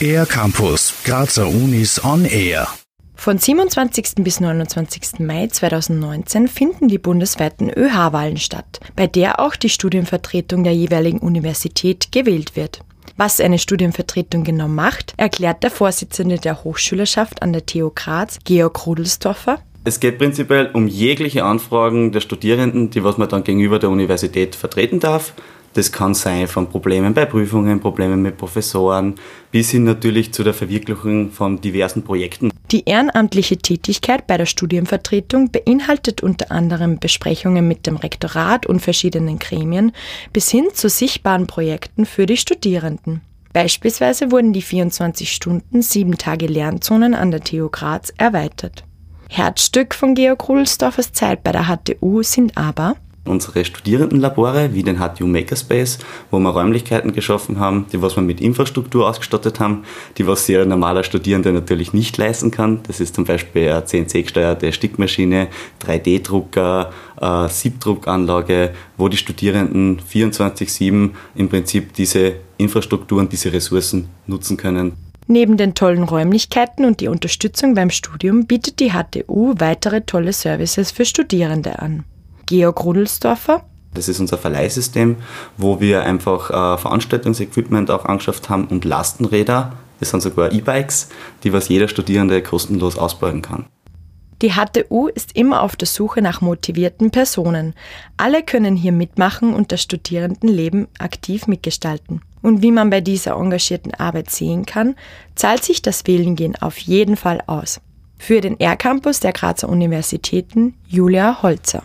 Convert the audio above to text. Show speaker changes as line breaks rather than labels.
Air Campus, Grazer Unis on Air.
Von 27. bis 29. Mai 2019 finden die bundesweiten ÖH-Wahlen statt, bei der auch die Studienvertretung der jeweiligen Universität gewählt wird. Was eine Studienvertretung genau macht, erklärt der Vorsitzende der Hochschülerschaft an der TU Graz, Georg Rudelsdorfer.
Es geht prinzipiell um jegliche Anfragen der Studierenden, die was man dann gegenüber der Universität vertreten darf. Das kann sein von Problemen bei Prüfungen, Problemen mit Professoren, bis hin natürlich zu der Verwirklichung von diversen Projekten.
Die ehrenamtliche Tätigkeit bei der Studienvertretung beinhaltet unter anderem Besprechungen mit dem Rektorat und verschiedenen Gremien bis hin zu sichtbaren Projekten für die Studierenden. Beispielsweise wurden die 24 Stunden, 7 Tage Lernzonen an der TU Graz erweitert. Herzstück von Georg Rudelsdorfers Zeit bei der HTU sind aber
unsere Studierendenlabore wie den HTU Makerspace, wo wir Räumlichkeiten geschaffen haben, die was wir mit Infrastruktur ausgestattet haben, die was ein normaler Studierender natürlich nicht leisten kann. Das ist zum Beispiel eine CNC-gesteuerte Stickmaschine, 3D-Drucker, äh, Siebdruckanlage, wo die Studierenden 24-7 im Prinzip diese Infrastrukturen, diese Ressourcen nutzen können.
Neben den tollen Räumlichkeiten und die Unterstützung beim Studium bietet die HTU weitere tolle Services für Studierende an. Georg Rudelsdorfer.
Das ist unser Verleihsystem, wo wir einfach äh, Veranstaltungsequipment auch angeschafft haben und Lastenräder. Das sind sogar E-Bikes, die was jeder Studierende kostenlos ausbauen kann.
Die HTU ist immer auf der Suche nach motivierten Personen. Alle können hier mitmachen und das Studierendenleben aktiv mitgestalten. Und wie man bei dieser engagierten Arbeit sehen kann, zahlt sich das Wählengehen auf jeden Fall aus. Für den R-Campus der Grazer Universitäten Julia Holzer.